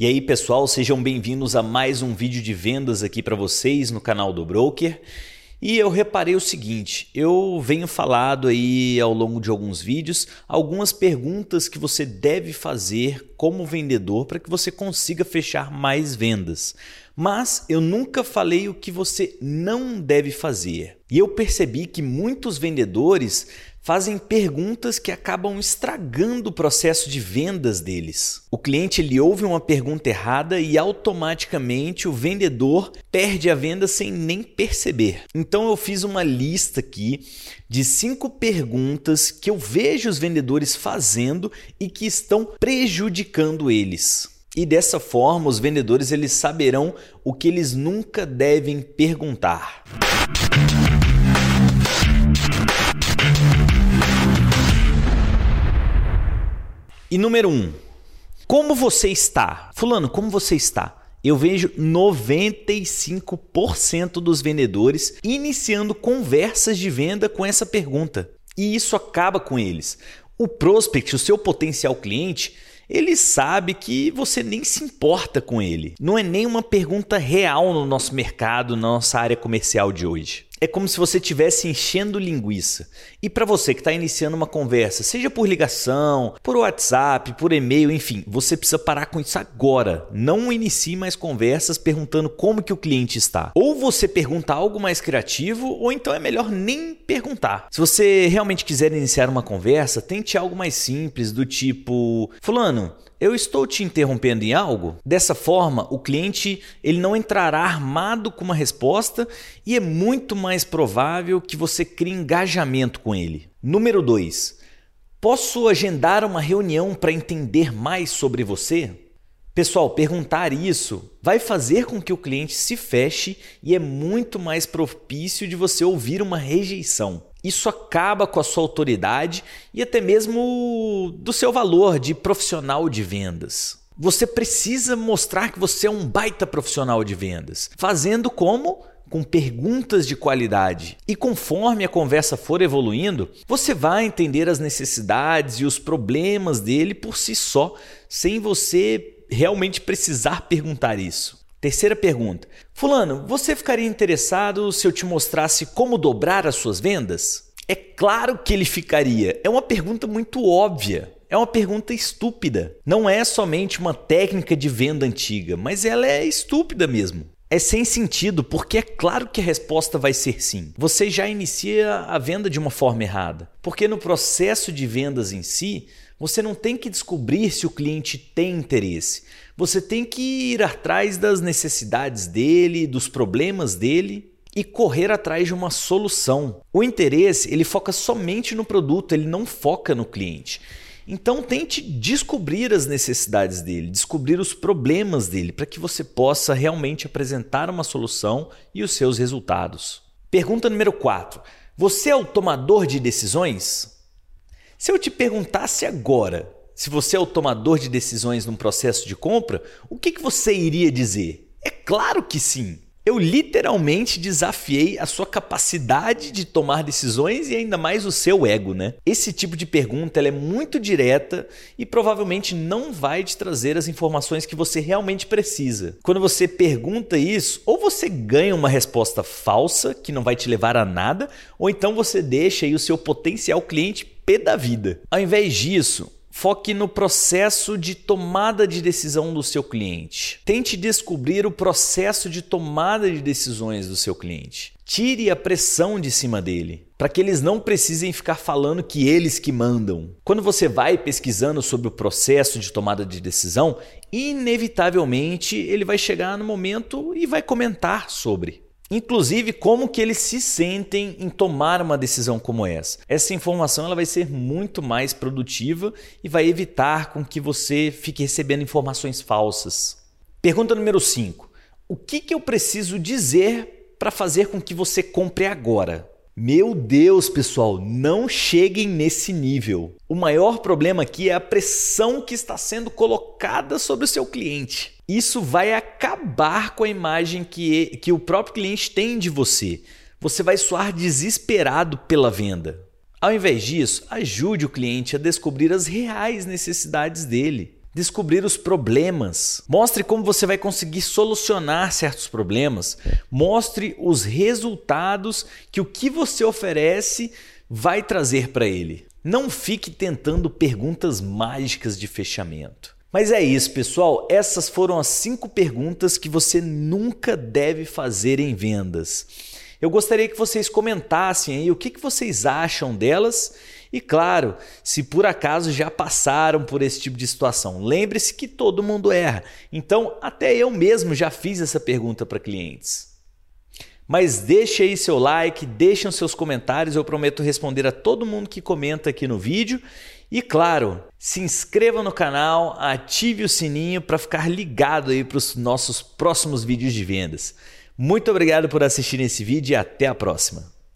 E aí, pessoal, sejam bem-vindos a mais um vídeo de vendas aqui para vocês no canal do Broker. E eu reparei o seguinte, eu venho falado aí ao longo de alguns vídeos algumas perguntas que você deve fazer como vendedor para que você consiga fechar mais vendas. Mas eu nunca falei o que você não deve fazer. E eu percebi que muitos vendedores fazem perguntas que acabam estragando o processo de vendas deles. O cliente ele ouve uma pergunta errada e automaticamente o vendedor perde a venda sem nem perceber. Então eu fiz uma lista aqui de cinco perguntas que eu vejo os vendedores fazendo e que estão prejudicando eles. E dessa forma, os vendedores eles saberão o que eles nunca devem perguntar. E número um, como você está? Fulano, como você está? Eu vejo 95% dos vendedores iniciando conversas de venda com essa pergunta. E isso acaba com eles. O prospect, o seu potencial cliente, ele sabe que você nem se importa com ele. Não é nem uma pergunta real no nosso mercado, na nossa área comercial de hoje é como se você estivesse enchendo linguiça. E para você que está iniciando uma conversa, seja por ligação, por WhatsApp, por e-mail, enfim, você precisa parar com isso agora. Não inicie mais conversas perguntando como que o cliente está. Ou você pergunta algo mais criativo, ou então é melhor nem perguntar. Se você realmente quiser iniciar uma conversa, tente algo mais simples, do tipo: Fulano, eu estou te interrompendo em algo? Dessa forma, o cliente ele não entrará armado com uma resposta e é muito mais provável que você crie engajamento com ele. Número 2. Posso agendar uma reunião para entender mais sobre você? Pessoal, perguntar isso vai fazer com que o cliente se feche e é muito mais propício de você ouvir uma rejeição. Isso acaba com a sua autoridade e até mesmo do seu valor de profissional de vendas. Você precisa mostrar que você é um baita profissional de vendas, fazendo como com perguntas de qualidade. E conforme a conversa for evoluindo, você vai entender as necessidades e os problemas dele por si só, sem você realmente precisar perguntar isso. Terceira pergunta: Fulano, você ficaria interessado se eu te mostrasse como dobrar as suas vendas? É claro que ele ficaria. É uma pergunta muito óbvia. É uma pergunta estúpida. Não é somente uma técnica de venda antiga, mas ela é estúpida mesmo. É sem sentido, porque é claro que a resposta vai ser sim. Você já inicia a venda de uma forma errada. Porque no processo de vendas em si, você não tem que descobrir se o cliente tem interesse. Você tem que ir atrás das necessidades dele, dos problemas dele e correr atrás de uma solução. O interesse, ele foca somente no produto, ele não foca no cliente. Então tente descobrir as necessidades dele, descobrir os problemas dele, para que você possa realmente apresentar uma solução e os seus resultados. Pergunta número 4. Você é o tomador de decisões? Se eu te perguntasse agora se você é o tomador de decisões num processo de compra, o que, que você iria dizer? É claro que sim. Eu literalmente desafiei a sua capacidade de tomar decisões e ainda mais o seu ego, né? Esse tipo de pergunta é muito direta e provavelmente não vai te trazer as informações que você realmente precisa. Quando você pergunta isso, ou você ganha uma resposta falsa que não vai te levar a nada, ou então você deixa aí o seu potencial cliente pé da vida. Ao invés disso, Foque no processo de tomada de decisão do seu cliente. Tente descobrir o processo de tomada de decisões do seu cliente. Tire a pressão de cima dele, para que eles não precisem ficar falando que eles que mandam. Quando você vai pesquisando sobre o processo de tomada de decisão, inevitavelmente ele vai chegar no momento e vai comentar sobre inclusive como que eles se sentem em tomar uma decisão como essa. Essa informação ela vai ser muito mais produtiva e vai evitar com que você fique recebendo informações falsas. Pergunta número 5. O que, que eu preciso dizer para fazer com que você compre agora? Meu Deus, pessoal, não cheguem nesse nível. O maior problema aqui é a pressão que está sendo colocada sobre o seu cliente. Isso vai acabar com a imagem que, que o próprio cliente tem de você. Você vai soar desesperado pela venda. Ao invés disso, ajude o cliente a descobrir as reais necessidades dele. Descobrir os problemas. Mostre como você vai conseguir solucionar certos problemas. Mostre os resultados que o que você oferece vai trazer para ele. Não fique tentando perguntas mágicas de fechamento. Mas é isso, pessoal. Essas foram as cinco perguntas que você nunca deve fazer em vendas. Eu gostaria que vocês comentassem aí o que, que vocês acham delas e claro, se por acaso já passaram por esse tipo de situação, lembre-se que todo mundo erra. Então, até eu mesmo já fiz essa pergunta para clientes. Mas deixe aí seu like, deixem seus comentários, eu prometo responder a todo mundo que comenta aqui no vídeo. E claro, se inscreva no canal, ative o sininho para ficar ligado aí para os nossos próximos vídeos de vendas. Muito obrigado por assistir esse vídeo e até a próxima.